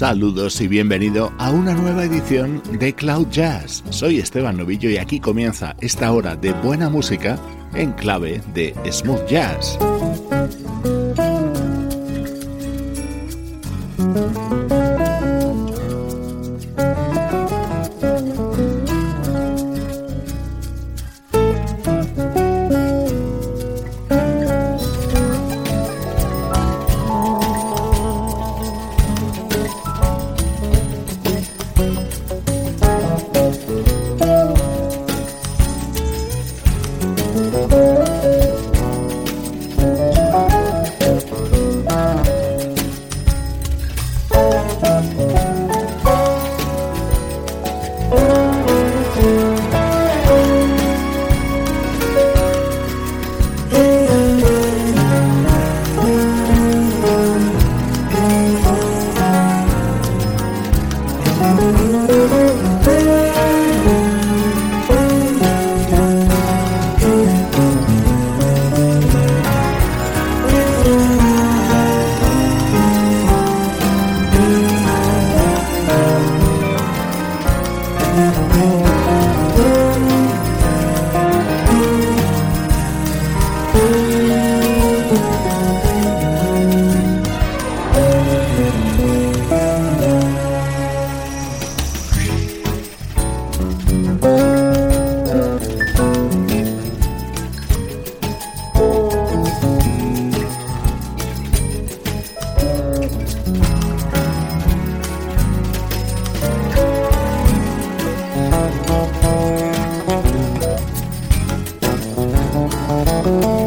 Saludos y bienvenido a una nueva edición de Cloud Jazz. Soy Esteban Novillo y aquí comienza esta hora de buena música en clave de smooth jazz. Thank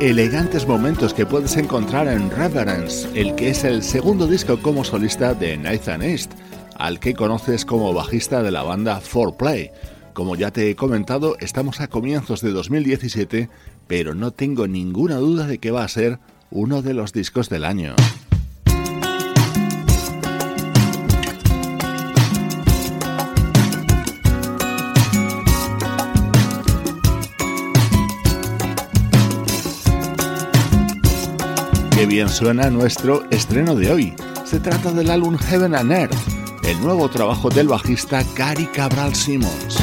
elegantes momentos que puedes encontrar en Reverence, el que es el segundo disco como solista de Nathan East, al que conoces como bajista de la banda 4Play. Como ya te he comentado, estamos a comienzos de 2017, pero no tengo ninguna duda de que va a ser uno de los discos del año. Qué bien suena nuestro estreno de hoy. Se trata del álbum Heaven and Earth, el nuevo trabajo del bajista Gary Cabral Simmons.